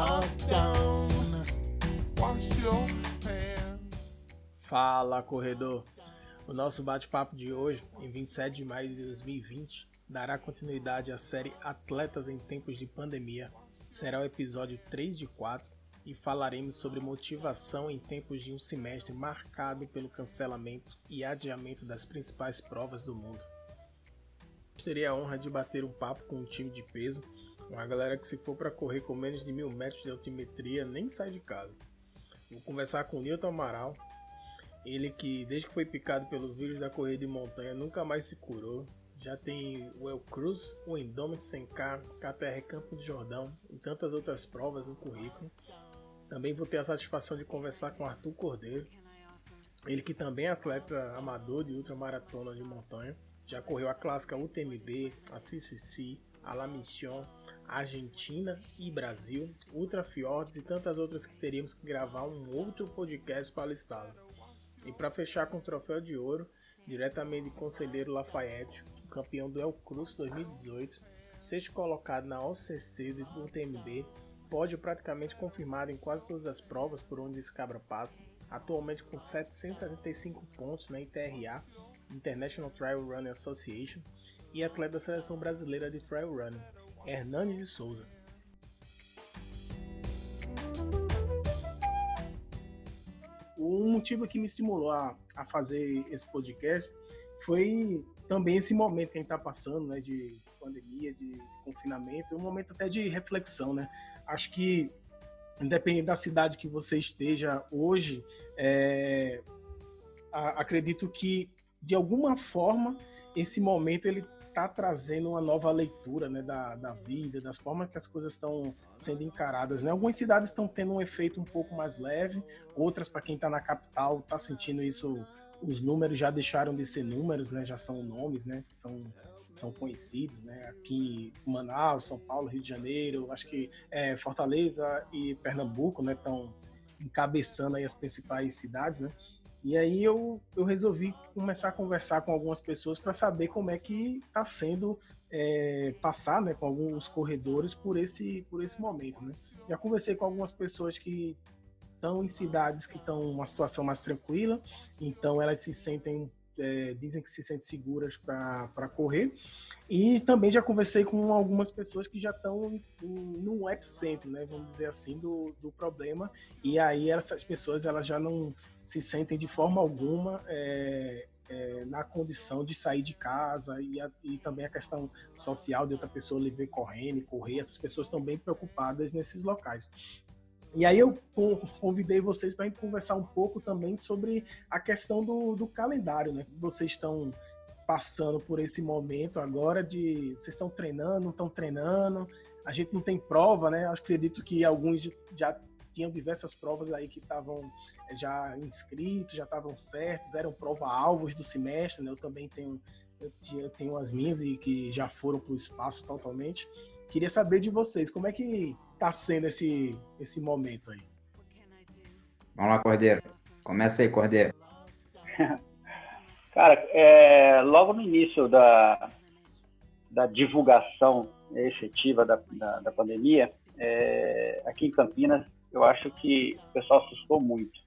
lockdown. Wash your hands. Fala, corredor! O nosso bate-papo de hoje, em 27 de maio de 2020, dará continuidade à série Atletas em Tempos de Pandemia. Será o episódio 3 de 4 e falaremos sobre motivação em tempos de um semestre marcado pelo cancelamento e adiamento das principais provas do mundo. Teria a honra de bater um papo com um time de peso, uma galera que se for para correr com menos de mil metros de altimetria nem sai de casa. Vou conversar com o Newton Amaral, ele que desde que foi picado pelo vírus da corrida de montanha nunca mais se curou. Já tem o El Cruz, o Indomit 100K, KTR Campo de Jordão e tantas outras provas no currículo. Também vou ter a satisfação de conversar com Arthur Cordeiro, ele que também é atleta amador de ultramaratona de montanha. Já correu a clássica UTMB, a CCC, a La Mission, Argentina e Brasil, Ultra Fjords e tantas outras que teríamos que gravar um outro podcast para listá-las. E para fechar com o troféu de ouro, diretamente de Conselheiro Lafayette, campeão do El Cruz 2018, sexto colocado na OCC do UTMB, pódio praticamente confirmado em quase todas as provas por onde esse cabra passa, atualmente com 775 pontos na ITRA, International Trail Running Association, e atleta da seleção brasileira de trail running, Hernandes de Souza. Um motivo que me estimulou a, a fazer esse podcast foi também esse momento que a gente está passando, né, de pandemia, de confinamento, um momento até de reflexão, né? Acho que independente da cidade que você esteja hoje, é, a, acredito que de alguma forma esse momento ele está trazendo uma nova leitura né, da, da vida, das formas que as coisas estão sendo encaradas. Né? Algumas cidades estão tendo um efeito um pouco mais leve, outras, para quem está na capital, está sentindo isso. Os números já deixaram de ser números, né? já são nomes, né? são, são conhecidos. Né? Aqui, Manaus, São Paulo, Rio de Janeiro, acho que é, Fortaleza e Pernambuco estão né, encabeçando aí as principais cidades. Né? E aí eu, eu resolvi começar a conversar com algumas pessoas para saber como é que está sendo é, passar né, com alguns corredores por esse, por esse momento. Né? Já conversei com algumas pessoas que estão em cidades que estão uma situação mais tranquila, então elas se sentem, é, dizem que se sentem seguras para correr. E também já conversei com algumas pessoas que já estão no epicentro, né, vamos dizer assim, do, do problema. E aí essas pessoas elas já não se sentem de forma alguma é, é, na condição de sair de casa e, a, e, também a questão social de outra pessoa lhe ver correndo, correr, essas pessoas estão bem preocupadas nesses locais. E aí eu convidei vocês para conversar um pouco também sobre a questão do, do calendário, né? Vocês estão passando por esse momento agora de vocês estão treinando, não estão treinando, a gente não tem prova, né? Acredito que alguns já tinham diversas provas aí que estavam eh, já inscritos, já estavam certos, eram prova-alvos do semestre, né? Eu também tenho, eu tenho as minhas e que já foram para o espaço totalmente. Queria saber de vocês, como é que está sendo esse, esse momento aí? Vamos lá, Cordeiro. Começa aí, Cordeiro. Cara, é, logo no início da, da divulgação efetiva da, da, da pandemia, é, aqui em Campinas, eu acho que o pessoal assustou muito.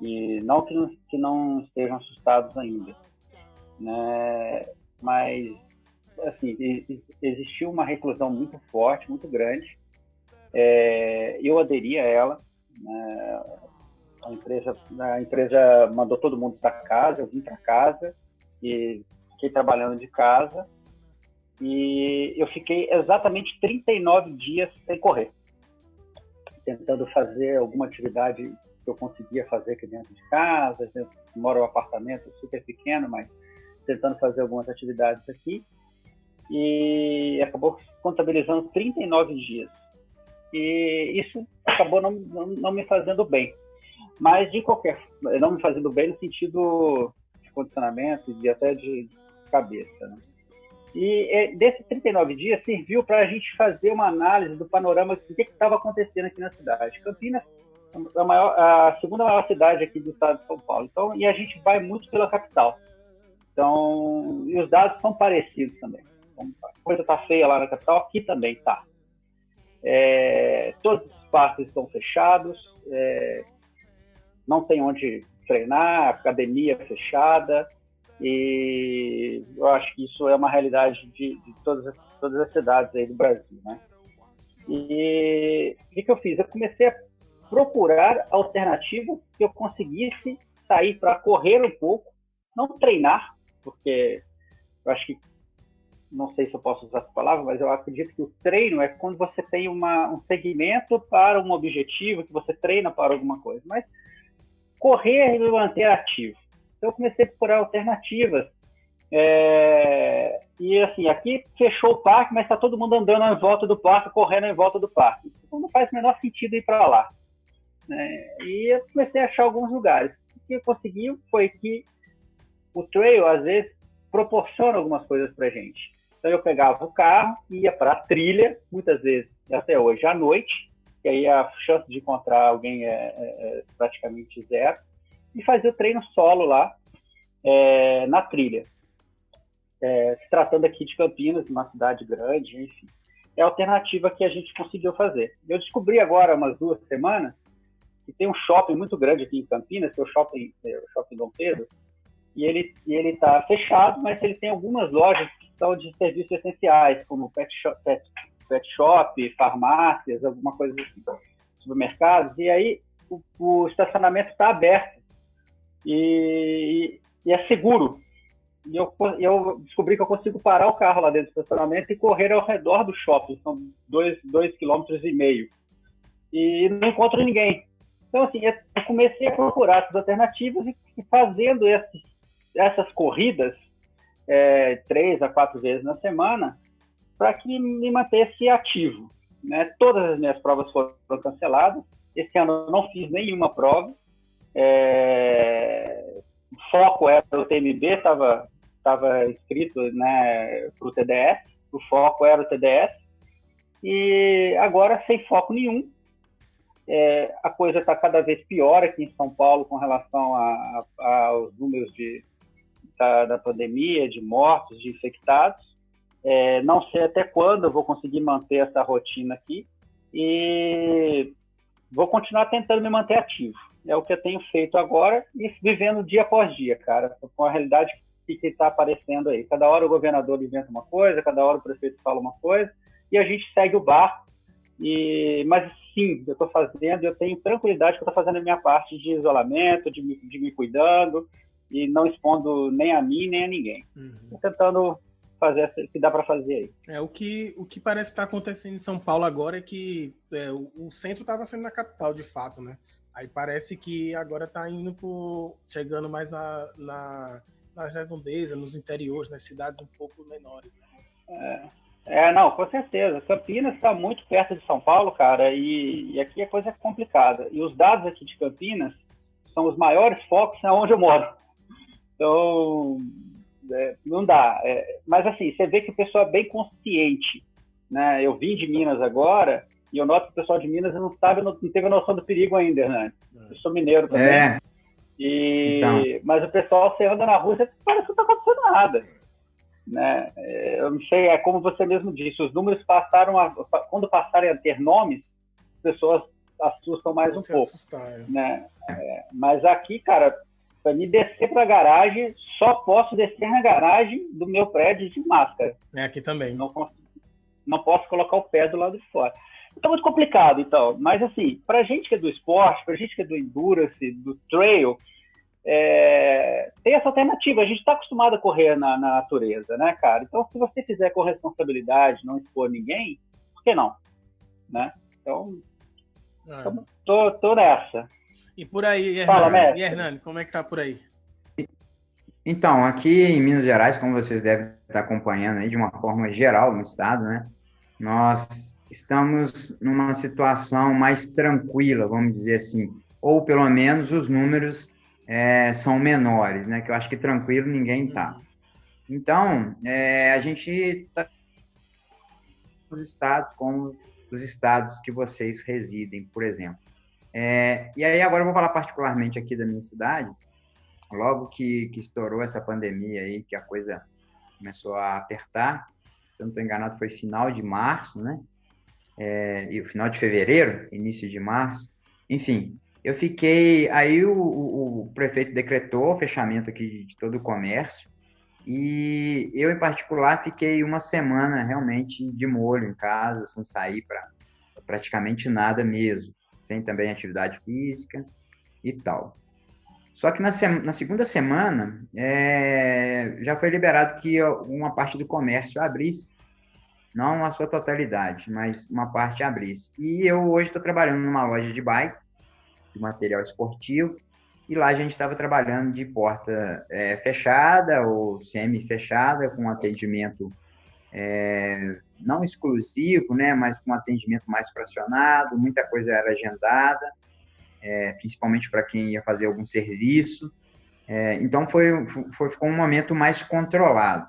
E não que não, que não estejam assustados ainda, né? Mas, assim, existiu uma reclusão muito forte, muito grande. É, eu aderi a ela. Né? A empresa, a empresa mandou todo mundo para casa, eu vim para casa e fiquei trabalhando de casa. E eu fiquei exatamente 39 dias sem correr tentando fazer alguma atividade que eu conseguia fazer aqui dentro de casa. Eu moro em um apartamento super pequeno, mas tentando fazer algumas atividades aqui. E acabou contabilizando 39 dias. E isso acabou não, não, não me fazendo bem. Mas, de qualquer não me fazendo bem no sentido de condicionamento e até de cabeça. Né? E é, desses 39 dias serviu para a gente fazer uma análise do panorama do que estava acontecendo aqui na cidade. Campinas é a, maior, a, segunda maior cidade aqui do estado de São Paulo. Então, e a gente vai muito pela capital. Então, e os dados são parecidos também. Então, a coisa está feia lá na capital, aqui também está. É, todos os parques estão fechados, é, não tem onde treinar, academia fechada, e eu acho que isso é uma realidade de, de todas, as, todas as cidades aí do Brasil, né? E o que, que eu fiz? Eu comecei a procurar alternativas que eu conseguisse sair para correr um pouco, não treinar, porque eu acho que não sei se eu posso usar essa palavra, mas eu acredito que o treino é quando você tem uma, um segmento para um objetivo, que você treina para alguma coisa. Mas correr e me manter ativo. Então eu comecei a procurar alternativas. É, e assim, aqui fechou o parque, mas está todo mundo andando em volta do parque, correndo em volta do parque. Então não faz o menor sentido ir para lá. Né? E eu comecei a achar alguns lugares. O que eu consegui foi que o trail, às vezes, proporciona algumas coisas para gente. Então eu pegava o carro, ia para a trilha, muitas vezes, até hoje, à noite, que aí a chance de encontrar alguém é, é, é praticamente zero, e fazia o treino solo lá é, na trilha. É, se tratando aqui de Campinas, uma cidade grande, enfim. É a alternativa que a gente conseguiu fazer. Eu descobri agora, umas duas semanas, que tem um shopping muito grande aqui em Campinas, que é o Shopping, é o shopping Dom Pedro, e e ele está fechado, mas ele tem algumas lojas são de serviços essenciais, como pet shop, pet, pet shop farmácias, alguma coisa assim, supermercados. E aí o, o estacionamento está aberto e, e, é seguro. E eu, eu descobri que eu consigo parar o carro lá dentro do estacionamento e correr ao redor do shopping, são dois, dois quilômetros e meio. E não encontro ninguém. Então, assim, eu comecei a procurar essas alternativas e fazendo esses essas corridas é, três a quatro vezes na semana para que me mantesse ativo. Né? Todas as minhas provas foram canceladas. Esse ano eu não fiz nenhuma prova. É... O foco era o TMB, estava estava escrito né, para o TDS. O foco era o TDS. E agora, sem foco nenhum, é, a coisa está cada vez pior aqui em São Paulo com relação aos números de, da, da pandemia, de mortos, de infectados. É, não sei até quando eu vou conseguir manter essa rotina aqui e vou continuar tentando me manter ativo. É o que eu tenho feito agora e vivendo dia após dia, cara, com a realidade que está aparecendo aí. Cada hora o governador inventa uma coisa, cada hora o prefeito fala uma coisa e a gente segue o barco. E, mas sim, eu estou fazendo, eu tenho tranquilidade que eu estou fazendo a minha parte de isolamento, de de me cuidando, e não expondo nem a mim nem a ninguém. Uhum. tentando fazer o que dá para fazer aí. É o que o que parece estar tá acontecendo em São Paulo agora é que é, o, o, centro estava sendo na capital de fato, né? Aí parece que agora está indo por chegando mais na, na nas redondezas, nos interiores, nas cidades um pouco menores. Né? É, é, não, com certeza. Campinas está muito perto de São Paulo, cara, e, e aqui a coisa é complicada. E os dados aqui de Campinas são os maiores focos onde eu moro. Então, é, não dá. É, mas assim, você vê que o pessoal é bem consciente. Né? Eu vim de Minas agora e eu noto que o pessoal de Minas não sabe, não, não teve noção do perigo ainda, Hernani. É. Eu sou mineiro também. É. E, então. Mas o pessoal, você anda na rua, você parece que não está acontecendo nada. Né? É, eu não sei, é como você mesmo disse, os números passaram a, quando passarem a ter nomes, as pessoas assustam mais um pouco. Assustar, é. né? É, mas aqui, cara, para me descer para a garagem, só posso descer na garagem do meu prédio de máscara. É aqui também. Não, não posso colocar o pé do lado de fora. Então, muito complicado, então. Mas, assim, para gente que é do esporte, para gente que é do endurance, do trail, é... tem essa alternativa. A gente está acostumado a correr na, na, natureza, né, cara? Então, se você fizer com responsabilidade, não expor ninguém, por que não? Né? Então, é. tô, tô nessa. E por aí, Hernani, Fala, e Hernani, como é que tá por aí? Então, aqui em Minas Gerais, como vocês devem estar acompanhando aí de uma forma geral no estado, né? Nós estamos numa situação mais tranquila, vamos dizer assim, ou pelo menos os números é, são menores, né? Que eu acho que tranquilo ninguém tá. Então, é, a gente está os estados como os estados que vocês residem, por exemplo. É, e aí agora eu vou falar particularmente aqui da minha cidade. Logo que, que estourou essa pandemia aí, que a coisa começou a apertar, se eu não estou enganado, foi final de março, né? é, e o final de fevereiro, início de março, enfim, eu fiquei. Aí o, o, o prefeito decretou o fechamento aqui de, de todo o comércio. E eu, em particular, fiquei uma semana realmente de molho em casa, sem sair para praticamente nada mesmo, sem também atividade física e tal. Só que na, na segunda semana é, já foi liberado que uma parte do comércio abrisse, não a sua totalidade, mas uma parte abrisse. E eu hoje estou trabalhando numa loja de bike, de material esportivo, e lá a gente estava trabalhando de porta é, fechada ou semi-fechada, com atendimento é, não exclusivo, né, mas com atendimento mais fracionado, muita coisa era agendada, é, principalmente para quem ia fazer algum serviço. É, então foi, foi, ficou um momento mais controlado.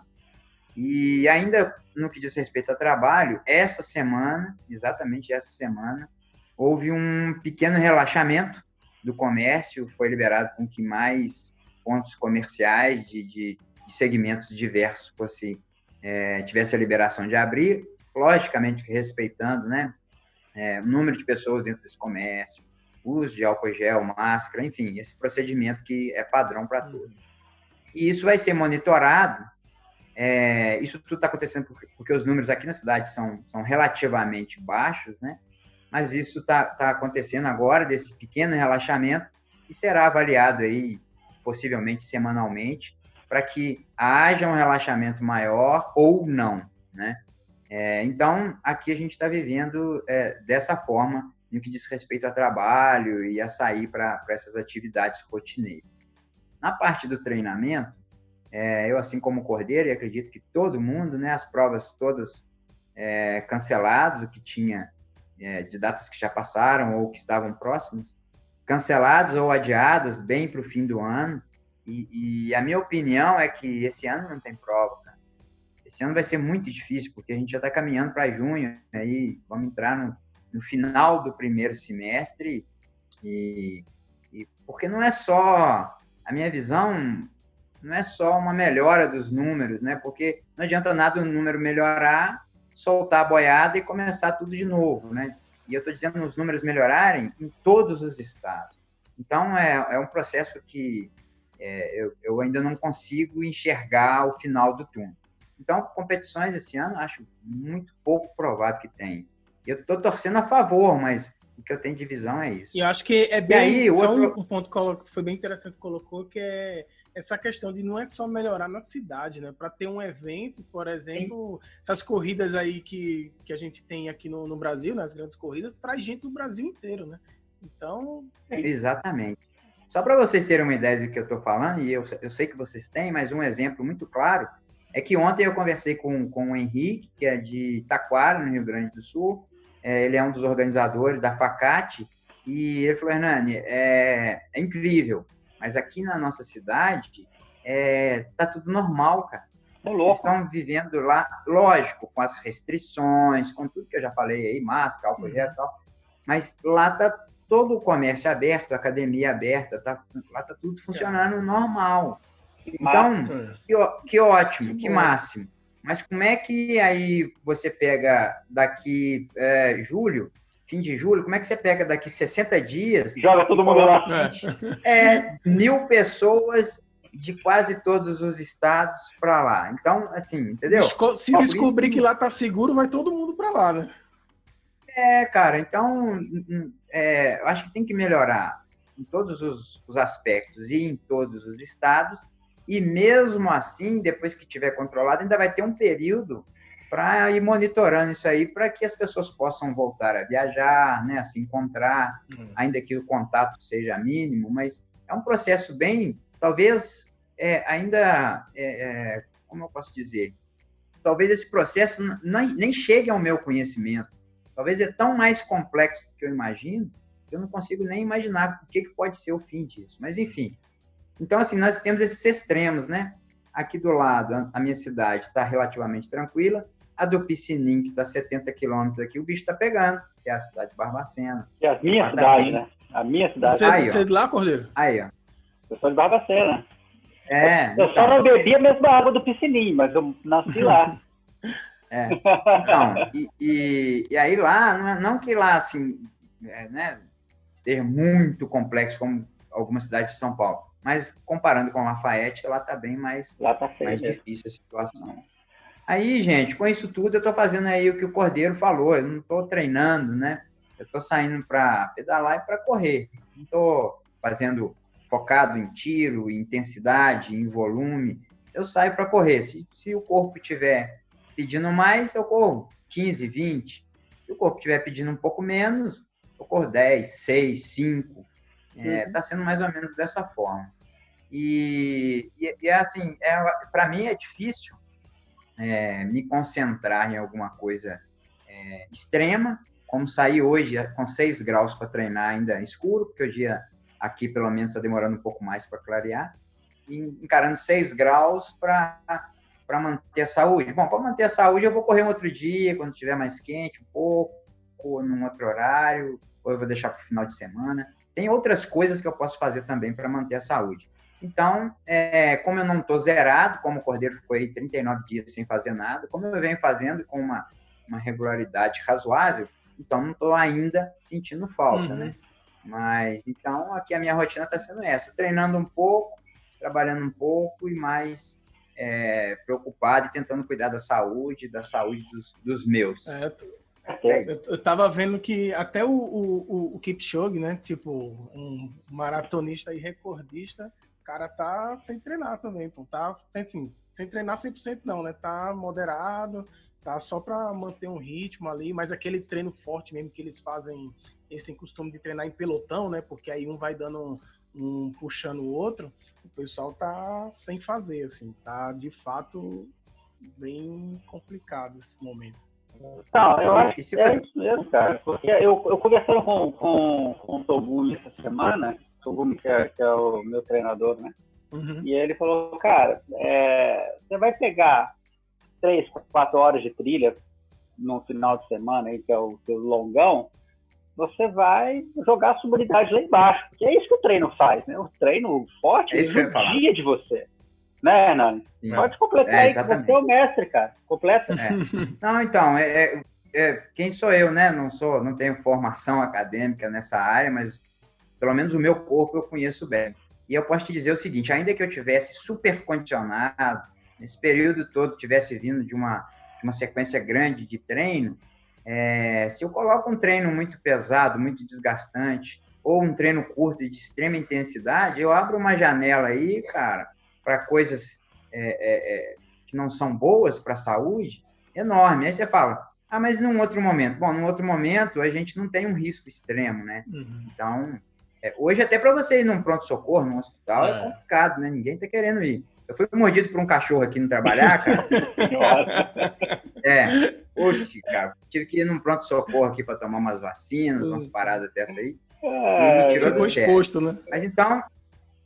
E ainda no que diz respeito ao trabalho, essa semana, exatamente essa semana, houve um pequeno relaxamento do comércio, foi liberado com que mais pontos comerciais de, de, de segmentos diversos fosse, é, tivesse a liberação de abrir, logicamente respeitando né, é, o número de pessoas dentro desse comércio, uso de álcool gel, máscara, enfim, esse procedimento que é padrão para todos. E isso vai ser monitorado. É, isso tudo está acontecendo porque, porque, os números aqui na cidade são, são relativamente baixos, né? mas isso está tá acontecendo agora, desse pequeno relaxamento, e será avaliado aí, possivelmente semanalmente, para que haja um relaxamento maior ou não, né? É, então, aqui a gente está vivendo é, dessa forma, no que diz respeito ao trabalho e a sair para essas atividades rotineiras. Na parte do treinamento, é, eu, assim como Cordeiro, e acredito que todo mundo, né, as provas todas é, canceladas, o que tinha é, de datas que já passaram ou que estavam próximas, canceladas ou adiadas bem para o fim do ano. E, e, a minha opinião é que esse ano não tem prova. Cara. Esse ano vai ser muito difícil, porque a gente já está caminhando para junho, aí vamos entrar no, no, final do primeiro semestre. E, e porque não é só a minha visão não é só uma melhora dos números, né? Porque não adianta nada o número melhorar soltar a boiada e começar tudo de novo, né? E eu estou dizendo os números melhorarem em todos os estados. Então, é, é um processo que é, eu, eu ainda não consigo enxergar o final do túnel. Então, competições esse ano, acho muito pouco provável que tenha. Eu estou torcendo a favor, mas o que eu tenho de visão é isso. E eu acho que é bem. E aí, outro... um ponto que foi bem interessante que colocou, que é essa questão de não é só melhorar na cidade, né? Para ter um evento, por exemplo, Sim. essas corridas aí que, que a gente tem aqui no, no Brasil, nas né? grandes corridas, traz gente do Brasil inteiro, né? Então. É Exatamente. Só para vocês terem uma ideia do que eu estou falando, e eu, eu sei que vocês têm, mas um exemplo muito claro é que ontem eu conversei com, com o Henrique, que é de Taquara, no Rio Grande do Sul. É, ele é um dos organizadores da Facate, e ele falou: Hernani, é, é incrível mas aqui na nossa cidade, é, tá tudo normal, cara. É Eles estão vivendo lá, lógico, com as restrições, com tudo que eu já falei aí, máscara, álcool gel e tal. Mas lá tá todo o comércio aberto, academia aberta, tá, lá tá tudo funcionando normal. Então, que, que ótimo, que, que máximo. Mas como é que aí você pega daqui é, julho, fim de julho, como é que você pega daqui 60 dias? Joga todo mundo lá. É, mil pessoas de quase todos os estados para lá. Então, assim, entendeu? Se descobrir que lá tá seguro, vai todo mundo para lá, né? É, cara, então, é, eu acho que tem que melhorar em todos os, os aspectos e em todos os estados. E mesmo assim, depois que tiver controlado, ainda vai ter um período para ir monitorando isso aí para que as pessoas possam voltar a viajar, né, a se encontrar, uhum. ainda que o contato seja mínimo, mas é um processo bem, talvez é, ainda, é, é, como eu posso dizer, talvez esse processo não, nem chegue ao meu conhecimento, talvez é tão mais complexo do que eu imagino, que eu não consigo nem imaginar o que, que pode ser o fim disso, mas enfim. Então, assim, nós temos esses extremos, né? Aqui do lado, a minha cidade está relativamente tranquila, a do Piscinim, que está 70 quilômetros aqui, o bicho está pegando, que é a cidade de Barbacena. Que é a minha cidade, né? A minha cidade. Você, aí, você é de lá, Cordeiro? Aí, ó. Eu sou de Barbacena. É. Eu, então. só não bebi a mesma água do Piscinim, mas eu nasci lá. É. Então, e, e, e, aí lá, não, não que lá, assim, é, né, esteja muito complexo como algumas cidades de São Paulo, mas comparando com Lafayette, lá tá bem mais, tá mais difícil a situação. Aí, gente, com isso tudo, eu tô fazendo aí o que o Cordeiro falou, eu não tô treinando, né? Eu tô saindo para pedalar e para correr. Não tô fazendo focado em tiro, em intensidade, em volume. Eu saio para correr. Se, se o corpo tiver pedindo mais, eu corro 15, 20. Se o corpo estiver pedindo um pouco menos, eu corro 10, 6, 5. Está é, tá sendo mais ou menos dessa forma. E, e, e é assim, é, para mim é difícil é, me concentrar em alguma coisa é, extrema, como sair hoje com 6 graus para treinar ainda escuro, porque o dia aqui pelo menos está demorando um pouco mais para clarear, e encarando 6 graus para para manter a saúde? Bom, para manter a saúde eu vou correr um outro dia, quando estiver mais quente, um pouco, ou num outro horário, ou eu vou deixar para o final de semana. Tem outras coisas que eu posso fazer também para manter a saúde. Então, é, como eu não estou zerado, como o Cordeiro ficou aí 39 dias sem fazer nada, como eu venho fazendo com uma, uma regularidade razoável, então não estou ainda sentindo falta, uhum. né? Mas, então, aqui a minha rotina está sendo essa, treinando um pouco, trabalhando um pouco e mais é, preocupado e tentando cuidar da saúde, da saúde dos, dos meus. É, é eu, eu tava vendo que até o, o, o Kipchoge, né? Tipo, um maratonista e recordista, o cara tá sem treinar também, pô. Tá, assim, sem treinar 100% não, né? Tá moderado, tá só para manter um ritmo ali, mas aquele treino forte mesmo que eles fazem, eles têm costume de treinar em pelotão, né? Porque aí um vai dando um, um puxando o outro o pessoal tá sem fazer, assim, tá de fato bem complicado esse momento. Não, eu acho que é isso mesmo, cara. Porque eu, eu conversando com, com, com o Togumi essa semana, Togumi que é, que é o meu treinador, né? Uhum. E ele falou, cara, é, você vai pegar três, quatro horas de trilha no final de semana, aí, que é o seu longão, você vai jogar a sua unidade lá embaixo. Porque é isso que o treino faz, né? O treino forte é o dia de você. Né, Hernani? Pode completar é, aí, que você é o mestre, cara. Completa. É. Não, então, é, é, é, quem sou eu, né? Não sou, não tenho formação acadêmica nessa área, mas pelo menos o meu corpo eu conheço bem. E eu posso te dizer o seguinte, ainda que eu tivesse super condicionado, nesse período todo tivesse vindo de uma, de uma sequência grande de treino, é, se eu coloco um treino muito pesado, muito desgastante, ou um treino curto e de extrema intensidade, eu abro uma janela aí, cara, para coisas é, é, é, que não são boas para a saúde, enorme. Aí você fala, ah, mas num outro momento? Bom, num outro momento a gente não tem um risco extremo, né? Uhum. Então, é, hoje até para você ir num pronto-socorro, num hospital, é. é complicado, né? Ninguém está querendo ir. Eu fui mordido por um cachorro aqui no trabalhar, cara. é. Oxi, cara. Tive que ir num pronto-socorro aqui para tomar umas vacinas, umas hum. paradas dessa aí. É, me tirou ficou exposto, né? Mas então.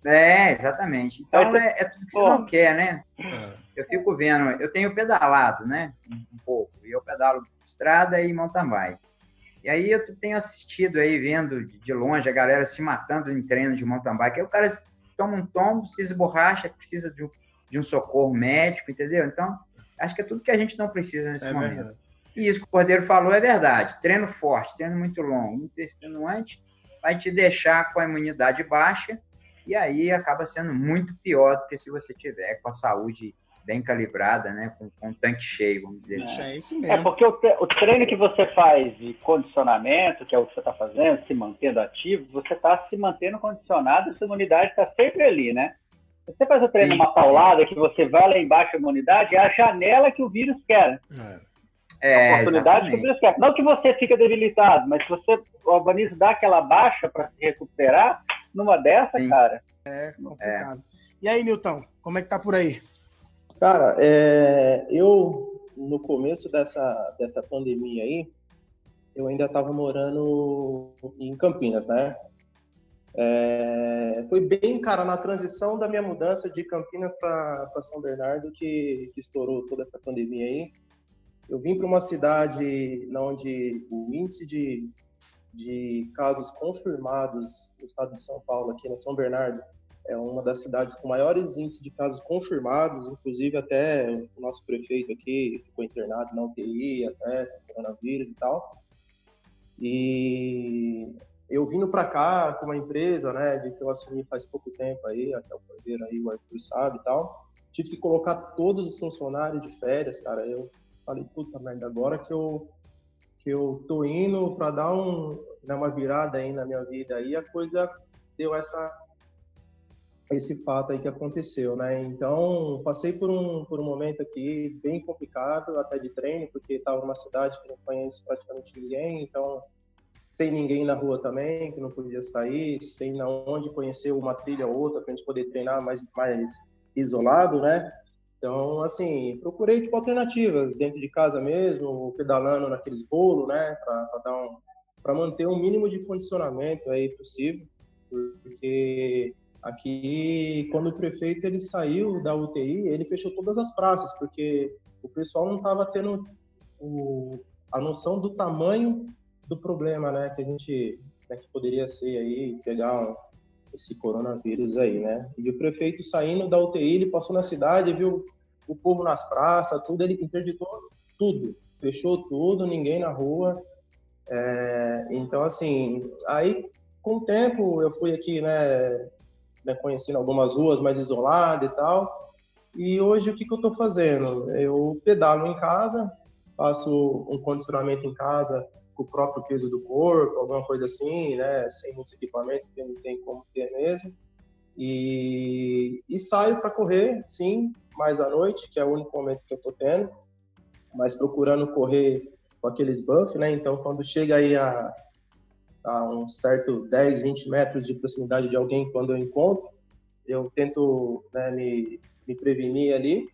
É, exatamente. Então é, é tudo que você não quer, né? É. Eu fico vendo, eu tenho pedalado, né? Um pouco. E eu pedalo estrada e mountain bike. E aí eu tenho assistido aí, vendo de longe a galera se matando em treino de mountain bike. Aí o cara toma um tombo, se esborracha, precisa de um, de um socorro médico, entendeu? Então, acho que é tudo que a gente não precisa nesse é momento. Verdade. E isso que o Cordeiro falou é verdade. Treino forte, treino muito longo, muito extenuante, vai te deixar com a imunidade baixa e aí acaba sendo muito pior do que se você tiver com a saúde bem calibrada, né? Com, com um tanque cheio, vamos dizer assim. É isso mesmo. É porque o, o, treino que você faz de condicionamento, que é o que você está fazendo, se mantendo ativo, você está se mantendo condicionado e sua imunidade está sempre ali, né? Você faz o treino uma paulada que você vai lá embaixo da imunidade, é a janela que o vírus quer. É. é a oportunidade exatamente. que o vírus quer. Não que você fica debilitado, mas se você, o organismo dá aquela baixa para se recuperar, numa dessa, Sim. cara. É complicado. É. E aí, Nilton, como é que tá por aí? Cara, é, eu no começo dessa, dessa pandemia aí, eu ainda estava morando em Campinas, né? É, foi bem, cara, na transição da minha mudança de Campinas para São Bernardo que, que estourou toda essa pandemia aí. Eu vim para uma cidade onde o índice de, de casos confirmados no estado de São Paulo, aqui na São Bernardo, é uma das cidades com maiores índices de casos confirmados, inclusive até o nosso prefeito aqui ficou internado na UTI, até coronavírus e tal. E eu vindo para cá com uma empresa, né, de que eu assumi faz pouco tempo aí, até o Cordeiro aí, o Arthur sabe e tal, tive que colocar todos os funcionários de férias, cara. Eu falei, puta merda, agora que eu que eu tô indo para dar um, né, uma virada aí na minha vida aí, a coisa deu essa esse fato aí que aconteceu, né? Então, passei por um, por um momento aqui bem complicado, até de treino, porque estava numa cidade que não conheço praticamente ninguém, então, sem ninguém na rua também, que não podia sair, sem na onde conhecer uma trilha ou outra, para a gente poder treinar mais, mais isolado, né? Então, assim, procurei, tipo, alternativas dentro de casa mesmo, pedalando naqueles bolos, né? Para dar um... para manter um mínimo de condicionamento aí possível, porque Aqui, quando o prefeito ele saiu da UTI, ele fechou todas as praças, porque o pessoal não estava tendo o, a noção do tamanho do problema, né, que a gente né, que poderia ser aí pegar um, esse coronavírus aí, né? E o prefeito saindo da UTI, ele passou na cidade, viu o povo nas praças, tudo, ele interditou tudo, fechou tudo, ninguém na rua. É, então, assim, aí com o tempo eu fui aqui, né, né, conhecendo algumas ruas mais isoladas e tal. E hoje o que, que eu estou fazendo? Eu pedalo em casa, faço um condicionamento em casa com o próprio peso do corpo, alguma coisa assim, né, sem muito equipamento, que não tem como ter mesmo. E, e saio para correr, sim, mais à noite, que é o único momento que eu estou tendo, mas procurando correr com aqueles buffs, né? Então, quando chega aí a, a um certo 10, 20 metros de proximidade de alguém quando eu encontro. Eu tento né, me, me prevenir ali.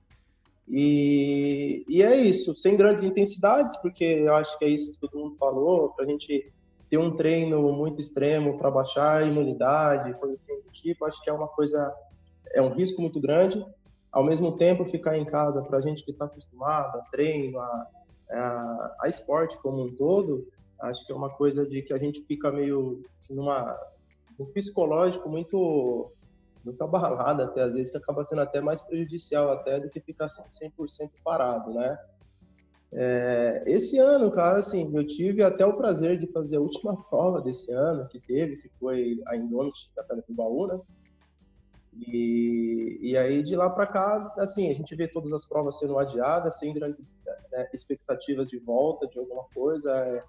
E, e é isso, sem grandes intensidades, porque eu acho que é isso que todo mundo falou, para a gente ter um treino muito extremo para baixar a imunidade, coisa assim do tipo, acho que é uma coisa, é um risco muito grande. Ao mesmo tempo, ficar em casa, para a gente que está acostumado a treino, a, a, a esporte como um todo, Acho que é uma coisa de que a gente fica meio numa um psicológico muito muito abalado até às vezes que acaba sendo até mais prejudicial até do que ficar 100% parado, né? É, esse ano, cara, assim, eu tive até o prazer de fazer a última prova desse ano que teve, que foi a Indomit da Baú, né? E, e aí de lá para cá, assim, a gente vê todas as provas sendo adiadas, sem grandes né, expectativas de volta de alguma coisa. É,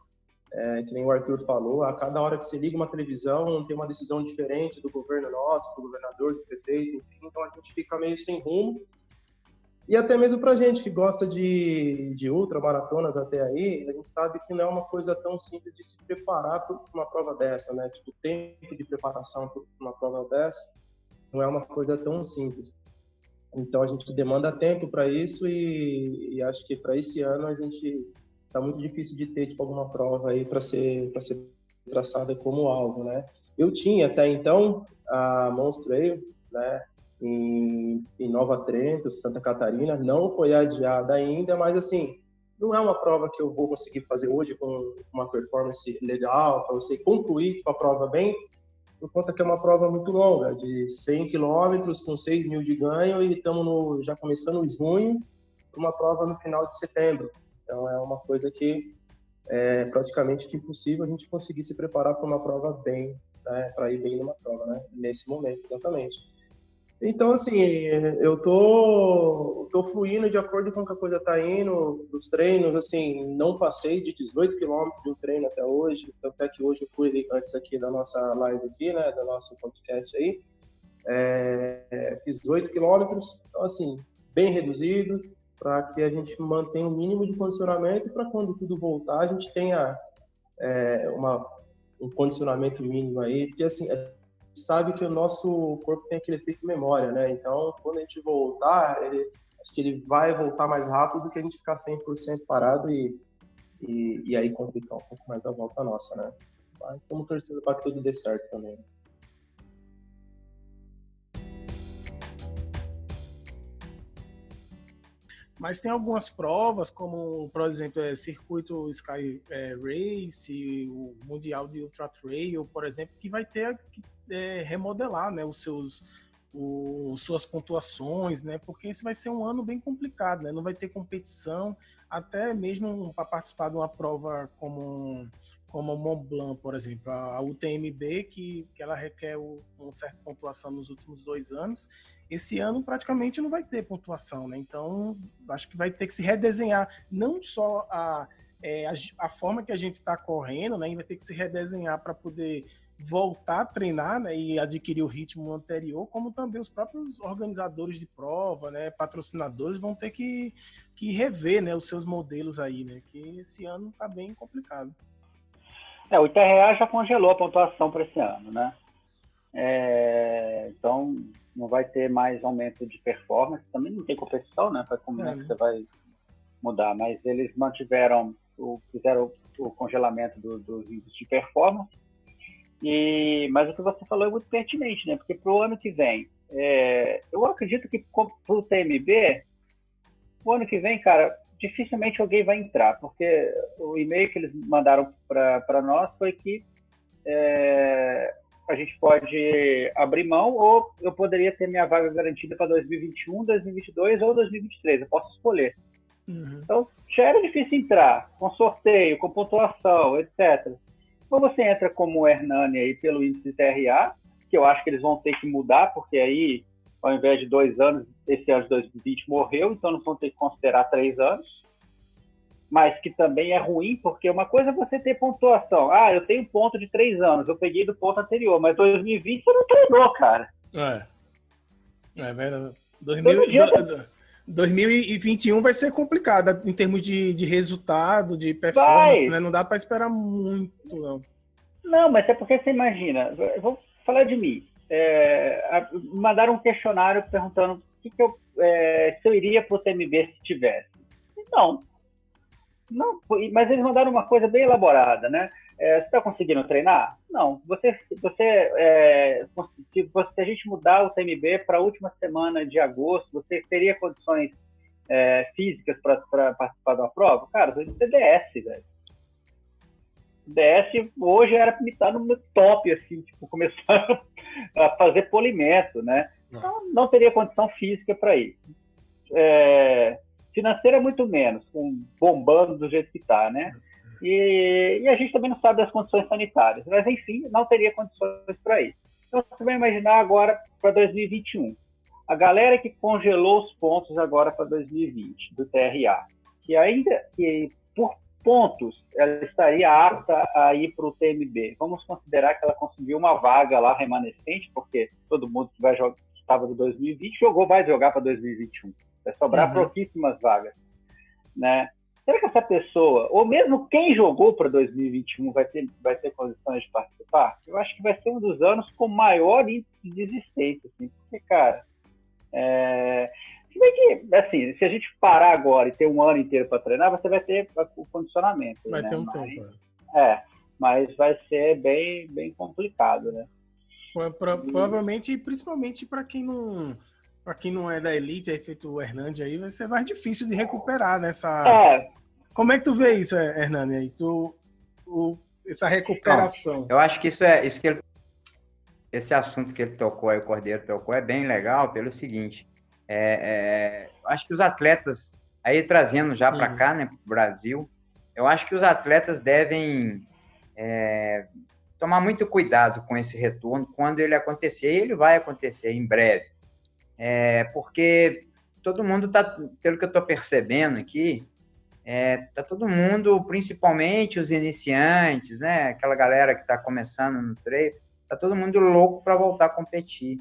é, que nem o Arthur falou, a cada hora que você liga uma televisão tem uma decisão diferente do governo nosso, do governador, do prefeito, enfim, então a gente fica meio sem rumo. E até mesmo para gente que gosta de, de ultramaratonas até aí, a gente sabe que não é uma coisa tão simples de se preparar para uma prova dessa, né? Tipo, o tempo de preparação para uma prova dessa não é uma coisa tão simples. Então a gente demanda tempo para isso e, e acho que para esse ano a gente tá muito difícil de ter tipo alguma prova aí para ser para ser traçada como alvo, né? Eu tinha até então a Monstro Trail, né, em, em Nova Trento, Santa Catarina, não foi adiada ainda, mas assim, não é uma prova que eu vou conseguir fazer hoje com uma performance legal, para você concluir tipo, a prova bem, por conta que é uma prova muito longa, de 100 quilômetros, com 6 mil de ganho, e estamos já começando junho, uma prova no final de setembro. Então é uma coisa que é praticamente impossível a gente conseguir se preparar para uma prova bem, né, para ir bem numa prova, né, nesse momento, exatamente. Então, assim, eu tô, tô fluindo de acordo com o que a coisa tá indo, dos treinos, assim, não passei de 18 quilômetros de um treino até hoje, tanto é que hoje eu fui antes aqui da nossa live aqui, né, da nosso podcast aí, é, fiz 18 quilômetros, então, assim, bem reduzido, para que a gente mantenha o um mínimo de condicionamento para quando tudo voltar a gente tenha é, uma, um condicionamento mínimo aí, porque assim, a gente sabe que o nosso corpo tem aquele efeito memória, né? Então, quando a gente voltar, ele, acho que ele vai voltar mais rápido do que a gente ficar 100% parado e, e, e aí complicar um pouco mais a volta nossa, né? Mas estamos torcendo para que tudo dê certo também. Mas tem algumas provas, como, por exemplo, é, Circuito Sky é, Race, o Mundial de Ultra Trail, por exemplo, que vai ter que é, remodelar né, os seus o, suas pontuações, né? Porque esse vai ser um ano bem complicado, né? Não vai ter competição, até mesmo para participar de uma prova como como o Mont Blanc, por exemplo, a UTMB, que, que ela requer uma certa pontuação nos últimos dois anos, esse ano praticamente não vai ter pontuação, né? Então, acho que vai ter que se redesenhar não só a, é, a, a, forma que a gente está correndo, né? E vai ter que se redesenhar para poder voltar a treinar né, e adquirir o ritmo anterior, como também os próprios organizadores de prova, né, patrocinadores vão ter que, que rever né, os seus modelos aí, né, que esse ano está bem complicado. É, o ITRA já congelou a pontuação para esse ano, né? É, então não vai ter mais aumento de performance, também não tem competição, né? Para como é, que você vai mudar, mas eles mantiveram, o, fizeram o congelamento dos do índices de performance. E, mas o que você falou é muito pertinente, né? Porque para o ano que vem, é, eu acredito que para o TMB, o ano que vem, cara, dificilmente alguém vai entrar, porque o e-mail que eles mandaram para nós foi que é, a gente pode abrir mão ou eu poderia ter minha vaga garantida para 2021, 2022 ou 2023. Eu posso escolher. Uhum. Então, já era difícil entrar, com sorteio, com pontuação, etc. Ou você entra como o Hernani aí pelo índice TRA, que eu acho que eles vão ter que mudar, porque aí, ao invés de dois anos, esse ano de 2020 morreu, então eles vão ter que considerar três anos. Mas que também é ruim, porque uma coisa é você ter pontuação. Ah, eu tenho ponto de três anos, eu peguei do ponto anterior, mas 2020 você não treinou, cara. É. É verdade. 2000, 2021 vai ser complicado em termos de, de resultado, de performance, né? Não dá para esperar muito, não. Não, mas é porque você imagina, eu vou falar de mim. É, mandaram um questionário perguntando que que eu, é, se eu iria para o TMB se tivesse. Não. Não. Mas eles mandaram uma coisa bem elaborada, né? É, você está conseguindo treinar? Não. Você, você, é, se, a gente mudar o TMB para a última semana de agosto, você teria condições é, físicas para participar da prova? Cara, você é DS, velho. DS hoje era para me estar no meu top, assim, tipo, começando a fazer polimento, né? Então, não teria condição física para ir. É, financeira, muito menos, com bombando do jeito que está, né? E, e, a gente também não sabe das condições sanitárias, mas enfim, não teria condições para isso. Então você vai imaginar agora para 2021. A galera que congelou os pontos agora para 2020 do TRA, que ainda que por pontos ela estaria apta a ir para o TMB. Vamos considerar que ela conseguiu uma vaga lá remanescente, porque todo mundo que vai jogar estava do 2020 jogou, vai jogar para 2021. Vai sobrar uhum. pouquíssimas vagas, né? Será que essa pessoa, ou mesmo quem jogou para 2021, vai ter, vai ter condições de participar? Eu acho que vai ser um dos anos com maior índice de desistência, assim, porque, cara, é... se bem que, assim, se a gente parar agora e ter um ano inteiro para treinar, você vai ter o condicionamento. Vai né? ter um mas, tempo. É. é, mas vai ser bem, bem complicado, né? Provavelmente, principalmente para quem não para quem não é da elite, aí feito o Hernandes aí, vai ser mais difícil de recuperar nessa. É. Como é que tu vê isso, Hernani? Aí tu, o, essa recuperação. eu acho que isso é isso que ele, esse assunto que ele tocou aí, o Cordeiro tocou, é bem legal pelo seguinte. É, é, acho que os atletas, aí trazendo já para uhum. cá, né, para o Brasil, eu acho que os atletas devem é, tomar muito cuidado com esse retorno quando ele acontecer, e ele vai acontecer em breve. É, porque todo mundo está, pelo que eu estou percebendo aqui, é, tá todo mundo, principalmente os iniciantes, né, aquela galera que está começando no treino, tá todo mundo louco para voltar a competir.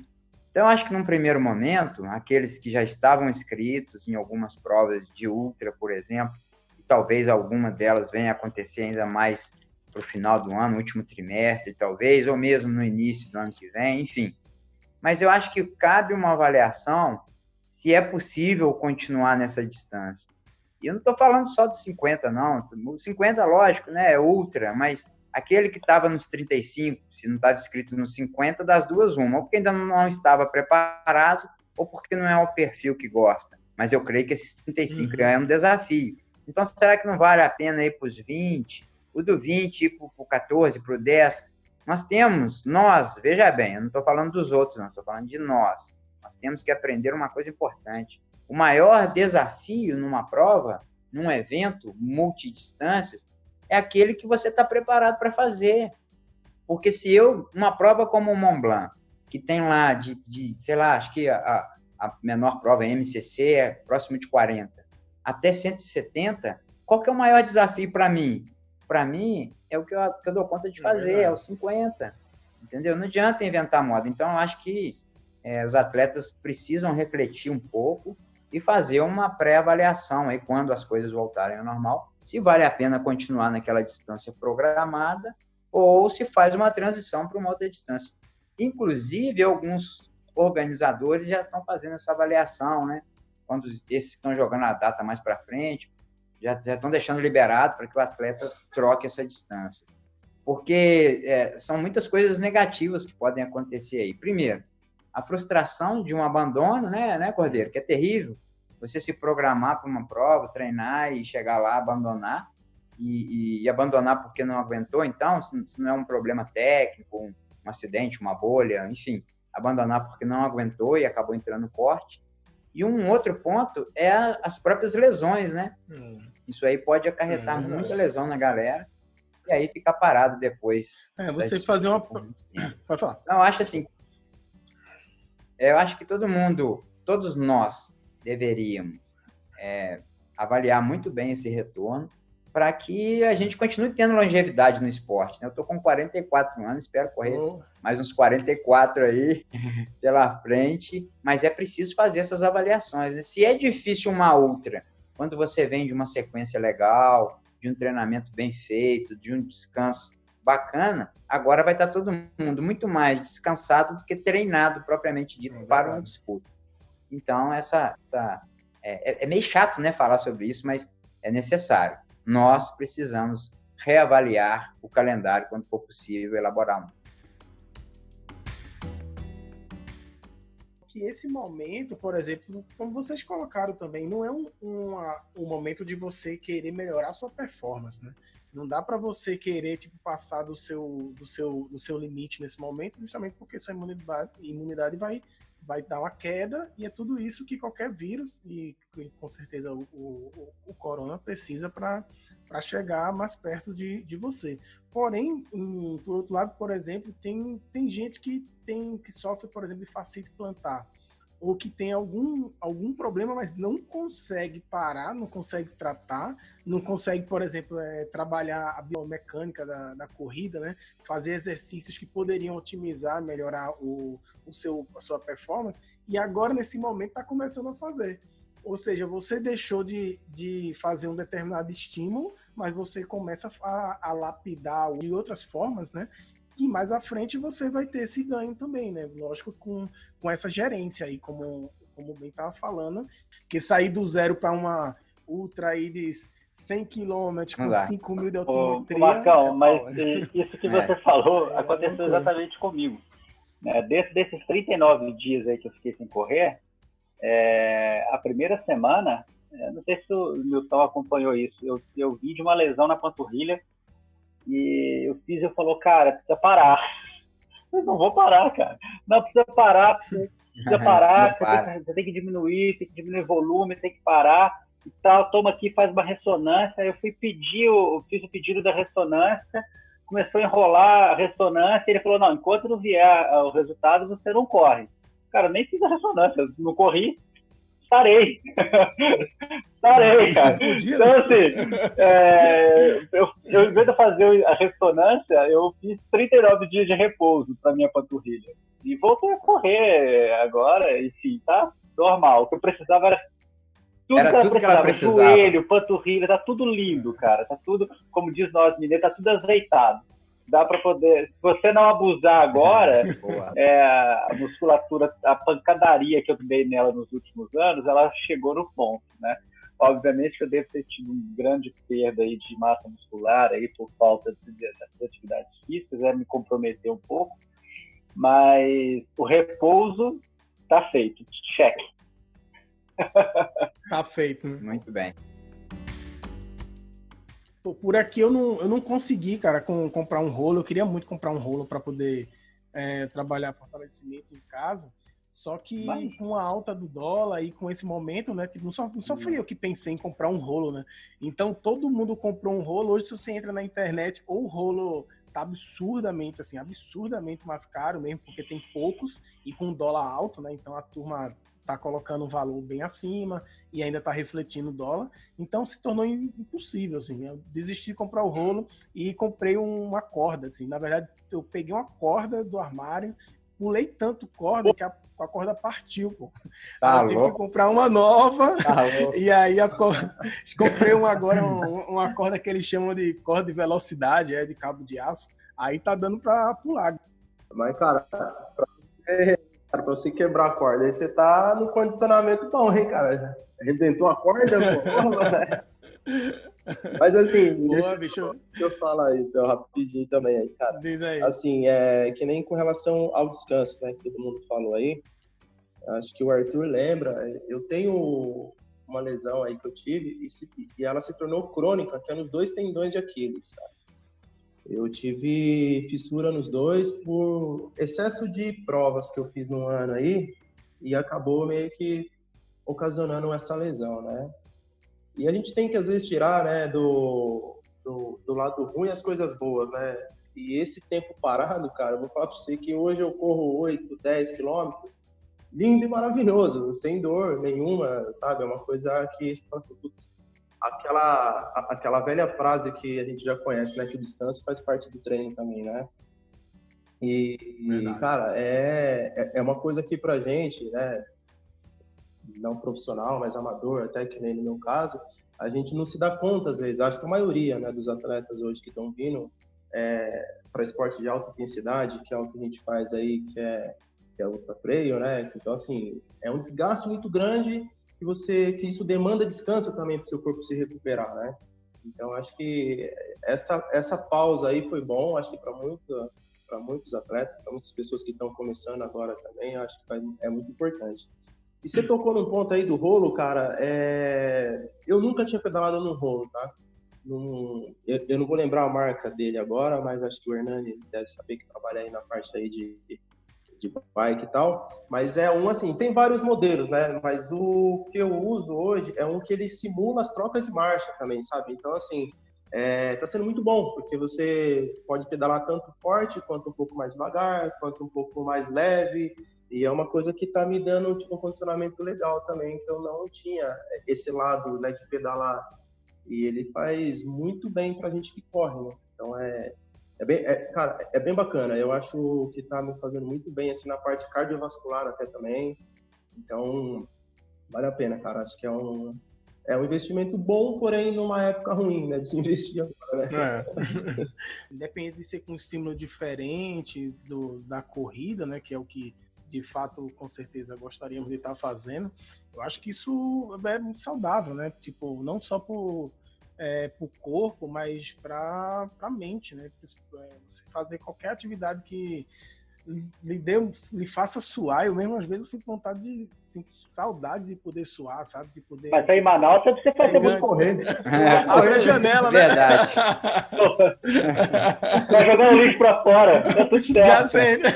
Então, acho que num primeiro momento, aqueles que já estavam inscritos em algumas provas de ultra, por exemplo, e talvez alguma delas venha acontecer ainda mais para o final do ano, último trimestre, talvez, ou mesmo no início do ano que vem, enfim, mas eu acho que cabe uma avaliação se é possível continuar nessa distância. E eu não estou falando só dos 50, não. O 50, lógico, né, é ultra, mas aquele que estava nos 35, se não estava escrito nos 50, das duas, uma, ou porque ainda não estava preparado, ou porque não é o perfil que gosta. Mas eu creio que esses 35 uhum. é um desafio. Então, será que não vale a pena ir para os 20? O do 20 ir para o 14, para o 10? Nós temos, nós, veja bem, eu não estou falando dos outros, não, estou falando de nós. Nós temos que aprender uma coisa importante. O maior desafio numa prova, num evento multidistâncias, é aquele que você está preparado para fazer. Porque se eu, uma prova como o Mont Blanc, que tem lá de, de sei lá, acho que a, a menor prova, a MCC, é próximo de 40, até 170, qual que é o maior desafio para mim? Para mim, é o que eu, que eu, dou conta de é fazer, é, é o 50. Entendeu? Não adianta inventar moda. Então, eu acho que é, os atletas precisam refletir um pouco e fazer uma pré-avaliação aí quando as coisas voltarem ao normal, se vale a pena continuar naquela distância programada ou se faz uma transição para uma outra distância. Inclusive, alguns organizadores já estão fazendo essa avaliação, né? Quando esses que estão jogando a data mais para frente, já, já estão deixando liberado para que o atleta troque essa distância. Porque é, são muitas coisas negativas que podem acontecer aí. Primeiro, a frustração de um abandono, né, né, Cordeiro? Que é terrível. Você se programar para uma prova, treinar e chegar lá, abandonar. E, e, e, abandonar porque não aguentou, então, se, se não é um problema técnico, um, um, acidente, uma bolha, enfim, abandonar porque não aguentou e acabou entrando no corte. E um outro ponto é a, as próprias lesões, né? Hum. Isso aí pode acarretar hum. muita lesão na galera e aí ficar parado depois. É, você fazer uma. Pode falar. Não, eu acho assim, eu acho que todo mundo, todos nós, deveríamos é, avaliar muito bem esse retorno para que a gente continue tendo longevidade no esporte. Né? Eu estou com 44 anos, espero correr oh. mais uns 44 aí pela frente, mas é preciso fazer essas avaliações. Né? Se é difícil uma outra, quando você vem de uma sequência legal, de um treinamento bem feito, de um descanso bacana, agora vai estar todo mundo muito mais descansado do que treinado propriamente dito é para uma disputa. Então, essa, essa é, é, é, meio chato né, falar sobre isso, mas é necessário. Nós precisamos reavaliar o calendário quando for possível elaborar um. Que esse momento, por exemplo, como vocês colocaram também, não é um, um, um momento de você querer melhorar a sua performance, né? Não dá para você querer tipo passar do seu do seu do seu limite nesse momento, justamente porque sua imunidade, imunidade vai vai dar uma queda e é tudo isso que qualquer vírus e com certeza o, o, o corona precisa para chegar mais perto de, de você. Porém, em, por outro lado, por exemplo, tem, tem gente que tem que sofre, por exemplo, de fascite plantar ou que tem algum, algum problema, mas não consegue parar, não consegue tratar, não consegue, por exemplo, é, trabalhar a biomecânica da, da corrida, né? fazer exercícios que poderiam otimizar, melhorar o, o seu, a sua performance, e agora, nesse momento, está começando a fazer. Ou seja, você deixou de, de fazer um determinado estímulo, mas você começa a, a lapidar de outras formas, né? E mais à frente você vai ter esse ganho também, né? Lógico, com, com essa gerência aí, como, como bem estava falando, que sair do zero para uma ultra aí de 100 km com 5 mil de altimetria. Ô, Marcão, é mas isso que você é. falou é, aconteceu exatamente comigo. Né? Desses, desses 39 dias aí que eu fiquei sem correr, é, a primeira semana, é, não sei se o Milton acompanhou isso, eu, eu vi de uma lesão na panturrilha e o físico falou, cara, precisa parar. Eu não vou parar, cara. Não, precisa parar, precisa, precisa parar, você, para. tem que, você, tem que, diminuir, tem que diminuir o volume, tem que parar e tal. Toma aqui, faz uma ressonância. Eu fui pedir, eu fiz o pedido da ressonância, começou a enrolar a ressonância, e ele falou, não, enquanto não vier o resultado, você não corre. Cara, nem fiz a ressonância, não corri, estarei. estarei, cara. Então, assim, é, eu, eu, em vez de fazer a ressonância, eu fiz 39 dias de repouso para minha panturrilha. E voltei a correr agora, enfim, tá normal. O que eu precisava era tudo, era que, tudo ela que ela precisava. Joelho, panturrilha, tá tudo lindo, cara. Tá tudo, como diz nós mineiros, tá tudo azeitado dá para poder. Se você não abusar agora, é, a musculatura, a pancadaria que eu dei nela nos últimos anos, ela chegou no ponto, né? Obviamente que eu devo ter tido uma grande perda aí de massa muscular aí por falta de, de atividades físicas, é me comprometer um pouco, mas o repouso tá feito, cheque. Tá feito. Né? Muito bem por aqui eu não, eu não consegui, cara, com, comprar um rolo. Eu queria muito comprar um rolo para poder é, trabalhar fortalecimento em casa. Só que Mas- com a alta do dólar e com esse momento, né? Tipo, não só, não só fui eu que pensei em comprar um rolo, né? Então todo mundo comprou um rolo. Hoje, se você entra na internet, ou o rolo tá absurdamente, assim, absurdamente mais caro mesmo, porque tem poucos e com dólar alto, né? Então a turma tá colocando um valor bem acima e ainda tá refletindo o dólar. Então se tornou im- impossível, assim. Eu desisti de comprar o rolo e comprei uma corda, assim. Na verdade, eu peguei uma corda do armário, pulei tanto corda que a, a corda partiu, pô. Tá eu tive que comprar uma nova. Tá. E aí a comprei uma agora, um- uma corda que eles chamam de corda de velocidade, é de cabo de aço. Aí tá dando pra pular. Mas, cara, pra você, cara, pra você quebrar a corda, aí você tá no condicionamento bom, hein, cara? Arrebentou a corda, pô? Mas assim, Boa, deixa, bicho. deixa eu falar aí, então, rapidinho também aí, cara. Diz aí. Assim, é que nem com relação ao descanso, né, que todo mundo falou aí. Acho que o Arthur lembra. Eu tenho uma lesão aí que eu tive e, se- e ela se tornou crônica, que é nos dois tendões de Aquiles, cara. Eu tive fissura nos dois por excesso de provas que eu fiz no ano aí e acabou meio que ocasionando essa lesão, né? E a gente tem que às vezes tirar, né, do, do, do lado ruim as coisas boas, né? E esse tempo parado, cara, eu vou falar pra você que hoje eu corro 8, 10 quilômetros, lindo e maravilhoso, sem dor nenhuma, sabe? É uma coisa que, você fala assim, putz, aquela, aquela velha frase que a gente já conhece, né? Que o descanso faz parte do treino também, né? E, Verdade. cara, é, é- é uma coisa que pra gente, né? Não profissional, mas amador, até que nem no meu caso, a gente não se dá conta às vezes. Acho que a maioria né, dos atletas hoje que estão vindo é, para esporte de alta intensidade, que é o que a gente faz aí, que é, que é o ultra trail, né? Então, assim, é um desgaste muito grande que você que isso demanda descanso também para o seu corpo se recuperar, né? Então, acho que essa, essa pausa aí foi bom, acho que para muito, para muitos atletas, para muitas pessoas que estão começando agora também, acho que é muito importante. E você tocou num ponto aí do rolo, cara. é, Eu nunca tinha pedalado num rolo, tá? Num- Eu, eu não vou lembrar a marca dele agora, mas acho que o Hernani deve saber que trabalha aí na parte aí de, de bike e tal. Mas é um assim, tem vários modelos, né? Mas o que eu uso hoje é um que ele simula as trocas de marcha também, sabe? Então, assim, é, tá sendo muito bom, porque você pode pedalar tanto forte, quanto um pouco mais devagar, quanto um pouco mais leve. E é uma coisa que tá me dando tipo, um condicionamento legal também, que eu não tinha esse lado né, de pedalar. E ele faz muito bem pra gente que corre, né? Então é, é bem, é, cara, é bem bacana. Eu acho que tá me fazendo muito bem assim na parte cardiovascular até também. Então vale a pena, cara. Acho que é um é um investimento bom, porém numa época ruim, né, de se investir agora, né? É. Independente de ser com um estímulo diferente do, da corrida, né? Que é o que de fato, com certeza, gostaríamos de estar fazendo. Eu acho que isso é muito saudável, né? Tipo, não só por é, para o corpo, mas para a mente, né? É, Você fazer qualquer atividade que lhe, dê, lhe faça suar, eu mesmo às vezes eu sinto vontade de sinto saudade de poder suar, sabe? De poder. Mas aí em Manaus você precisa fazer muito Correr. Abre a janela, né? Verdade. Vai jogar o lixo pra fora. Tá tudo certo. Já sei.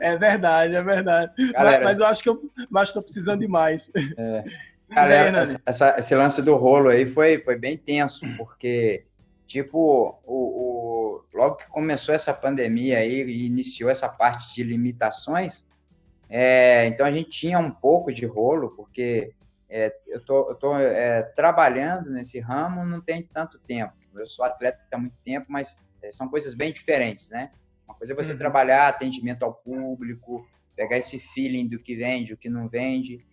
É verdade, é verdade. Galera, mas, mas eu acho que eu mas tô precisando de mais. É, Hernani. essa- essa- esse lance do rolo aí foi, foi bem tenso, porque, tipo, o, o- logo que começou essa pandemia aí e iniciou essa parte de limitações, é, então a gente tinha um pouco de rolo, porque é, eu tô, eu tô é, trabalhando nesse ramo não tem tanto tempo. Eu sou atleta há muito tempo, mas é, são coisas bem diferentes, né? Uma coisa é você Uhum. trabalhar atendimento ao público, pegar esse feeling do que vende, o que não vende,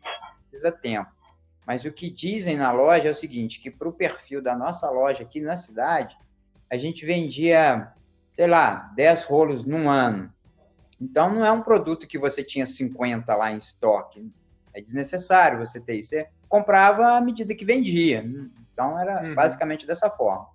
precisa tempo. Mas o que dizem na loja é o seguinte, que para o perfil da nossa loja aqui na cidade, a gente vendia, sei lá, 10 rolos num ano. Então, não é um produto que você tinha 50 lá em estoque. É desnecessário você ter isso. Você comprava à medida que vendia. Então, era Uhum. basicamente dessa forma.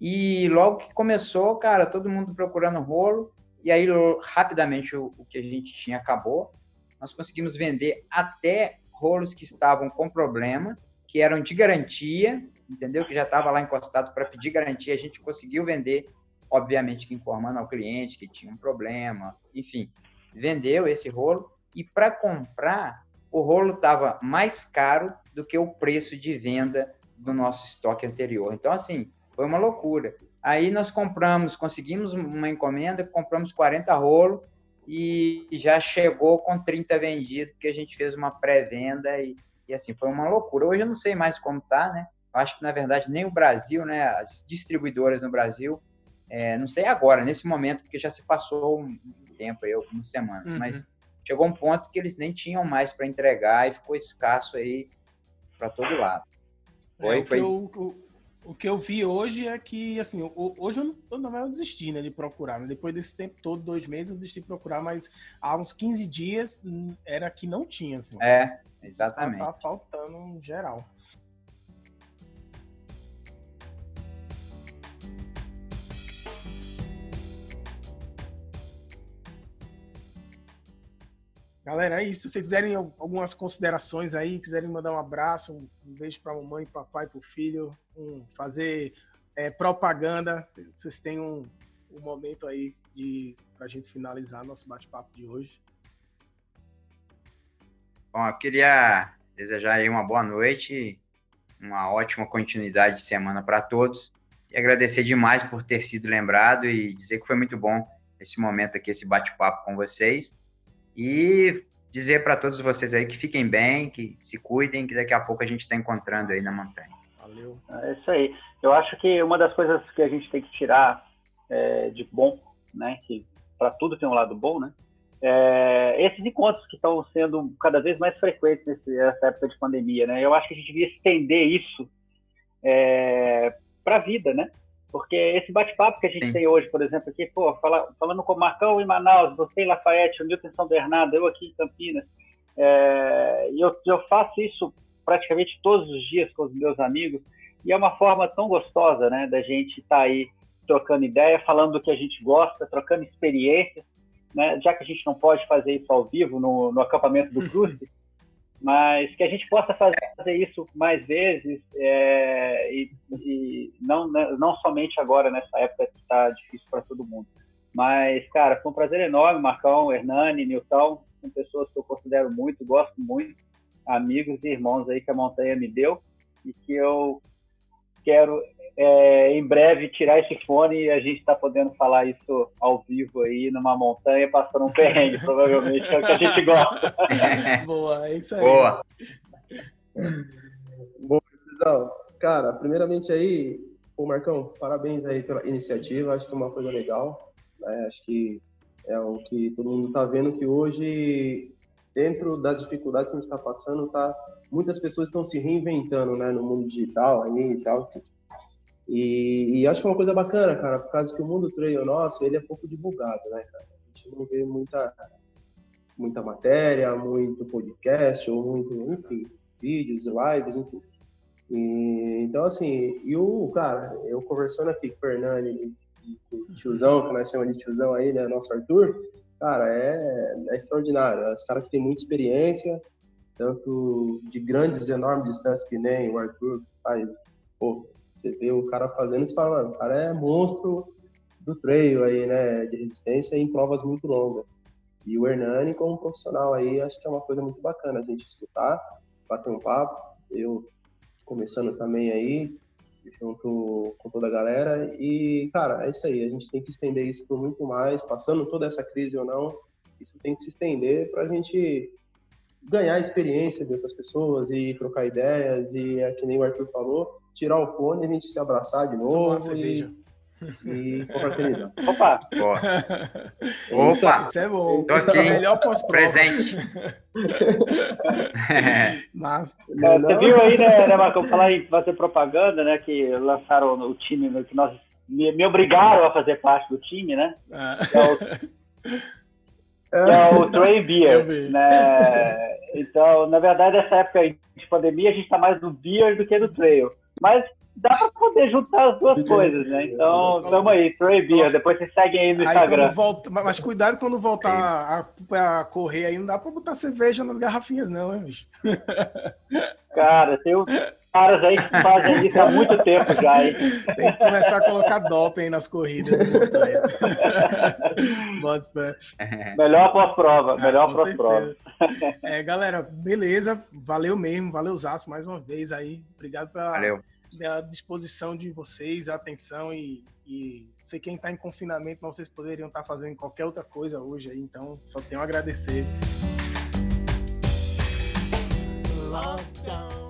E logo que começou, cara, todo mundo procurando rolo. E aí, rapidamente, o, o que a gente tinha acabou. Nós conseguimos vender até rolos que estavam com problema, que eram de garantia, entendeu? Que já estava lá encostado para pedir garantia. A gente conseguiu vender, obviamente informando ao cliente que tinha um problema, enfim. vendeu esse rolo e para comprar, o rolo estava mais caro do que o preço de venda do nosso estoque anterior. Então, assim, foi uma loucura. Aí nós compramos, conseguimos uma encomenda, compramos 40 rolos e já chegou com 30 vendidos, porque a gente fez uma pré-venda e, e assim, foi uma loucura. Hoje eu não sei mais como tá, né? Eu acho que, na verdade, nem o Brasil, né, as distribuidoras no Brasil, é, não sei agora, nesse momento, porque já se passou um tempo aí, algumas semanas, uhum. mas chegou um ponto que eles nem tinham mais para entregar e ficou escasso aí para todo lado. Foi, é, foi... Eu, o, o, que eu vi hoje é que, assim, hoje eu não, não eu desisti né, de procurar. Né? Depois desse tempo todo, dois meses, eu desisti de procurar, mas há uns 15 dias hum, era que não tinha. Assim. É, exatamente. Tá, tá faltando geral. Galera, é isso. Se vocês quiserem algumas considerações aí, quiserem mandar um abraço, um, beijo para a mamãe, papai, para o filho, um, fazer é, propaganda, vocês têm um, um momento aí de para a gente finalizar nosso bate-papo de hoje. Bom, eu queria desejar aí uma boa noite, uma ótima continuidade de semana para todos e agradecer demais por ter sido lembrado e dizer que foi muito bom esse momento aqui, esse bate-papo com vocês. E dizer para todos vocês aí que fiquem bem, que se cuidem, que daqui a pouco a gente está encontrando aí na montanha. Valeu. É isso aí. Eu acho que uma das coisas que a gente tem que tirar é, de bom, né, que para tudo tem um lado bom, né, é, esses encontros que estão sendo cada vez mais frequentes nessa época de pandemia, né, eu acho que a gente devia estender isso é, para a vida, né, porque esse bate-papo que a gente Sim. tem hoje, por exemplo, aqui, pô, fala, falando com o Marcão em Manaus, você em Lafayette, o Newton São Bernardo, eu aqui em Campinas, é, e eu, eu faço isso praticamente todos os dias com os meus amigos, e é uma forma tão gostosa, né, da gente estar tá aí trocando ideia, falando do que a gente gosta, trocando experiências, né, já que a gente não pode fazer isso ao vivo no, no acampamento do Cruz, mas que a gente possa fazer isso mais vezes é, e, e, não, né, não somente agora, nessa época que está difícil para todo mundo. Mas, cara, foi um prazer enorme, Marcão, Hernani, Nilton, são pessoas que eu considero muito, gosto muito, amigos e irmãos aí que a montanha me deu e que eu quero é, em breve tirar esse fone e a gente está podendo falar isso ao vivo aí numa montanha, passando um perrengue, provavelmente, é o que a gente gosta. Boa, é isso aí. Boa. Bom, cara, primeiramente aí, o Marcão, parabéns aí pela iniciativa, acho que é uma coisa legal, né? acho que é o que todo mundo está vendo que hoje, dentro das dificuldades que a gente está passando, tá, muitas pessoas estão se reinventando, né, no mundo digital aí e tal, e, e, acho que é uma coisa bacana, cara, por causa que o mundo trail nosso, ele é pouco divulgado, né, cara? A gente não vê muita, muita matéria, muito podcast, ou muito, enfim, vídeos, lives, enfim. E, então, assim, e o, cara, eu conversando aqui com o Fernando com o tiozão, que nós chamamos de tiozão aí, né, nosso Arthur, cara, é, é extraordinário. É os caras que têm muita experiência, tanto de grandes, enormes distâncias que nem o Arthur faz, pô, você vê o cara fazendo e fala, mano, o cara é monstro do trail aí, né, de resistência em provas muito longas. E o Hernani, como profissional aí, acho que é uma coisa muito bacana a gente escutar, bater um papo. Eu começando também aí, junto com toda a galera. E, cara, é isso aí. A gente tem que estender isso por muito mais, passando toda essa crise ou não. Isso tem que se estender para a gente ganhar experiência de outras pessoas e trocar ideias. E é que nem o Arthur falou, tirar o fone, a gente se abraçar de novo e, e confraternizar. Opa! Boa. Isso, Opa! Isso é bom. Tô aqui. Melhor Presente. Mas, é, você viu aí, né, né Marcão, falar em fazer propaganda, né, que lançaram o time, né, que nós me, me obrigaram a fazer parte do time, né? Ah. É o, é o Trey Beer, né? Então, na verdade, essa época de pandemia, a gente está mais no beer do que no trail. Mas dá para poder juntar as duas coisas, né? Então, tamo aí, Beer. Depois vocês seguem aí no aí Instagram. Volta, mas cuidado quando voltar a, a, correr aí, não dá para botar cerveja nas garrafinhas, não, hein, bicho? Cara, tem, caras aí que fazem isso há muito tempo já, hein? Tem que começar a colocar doping nas corridas. Bota pra... É. Melhor pós-prova, ah, melhor ah, pós-prova. É, galera, beleza, valeu mesmo, valeu Zaço mais uma vez aí. Obrigado pela, valeu. pela disposição de vocês, a atenção e, e sei quem está em confinamento, não vocês poderiam estar tá fazendo qualquer outra coisa hoje aí, então só tenho a agradecer. Lockdown.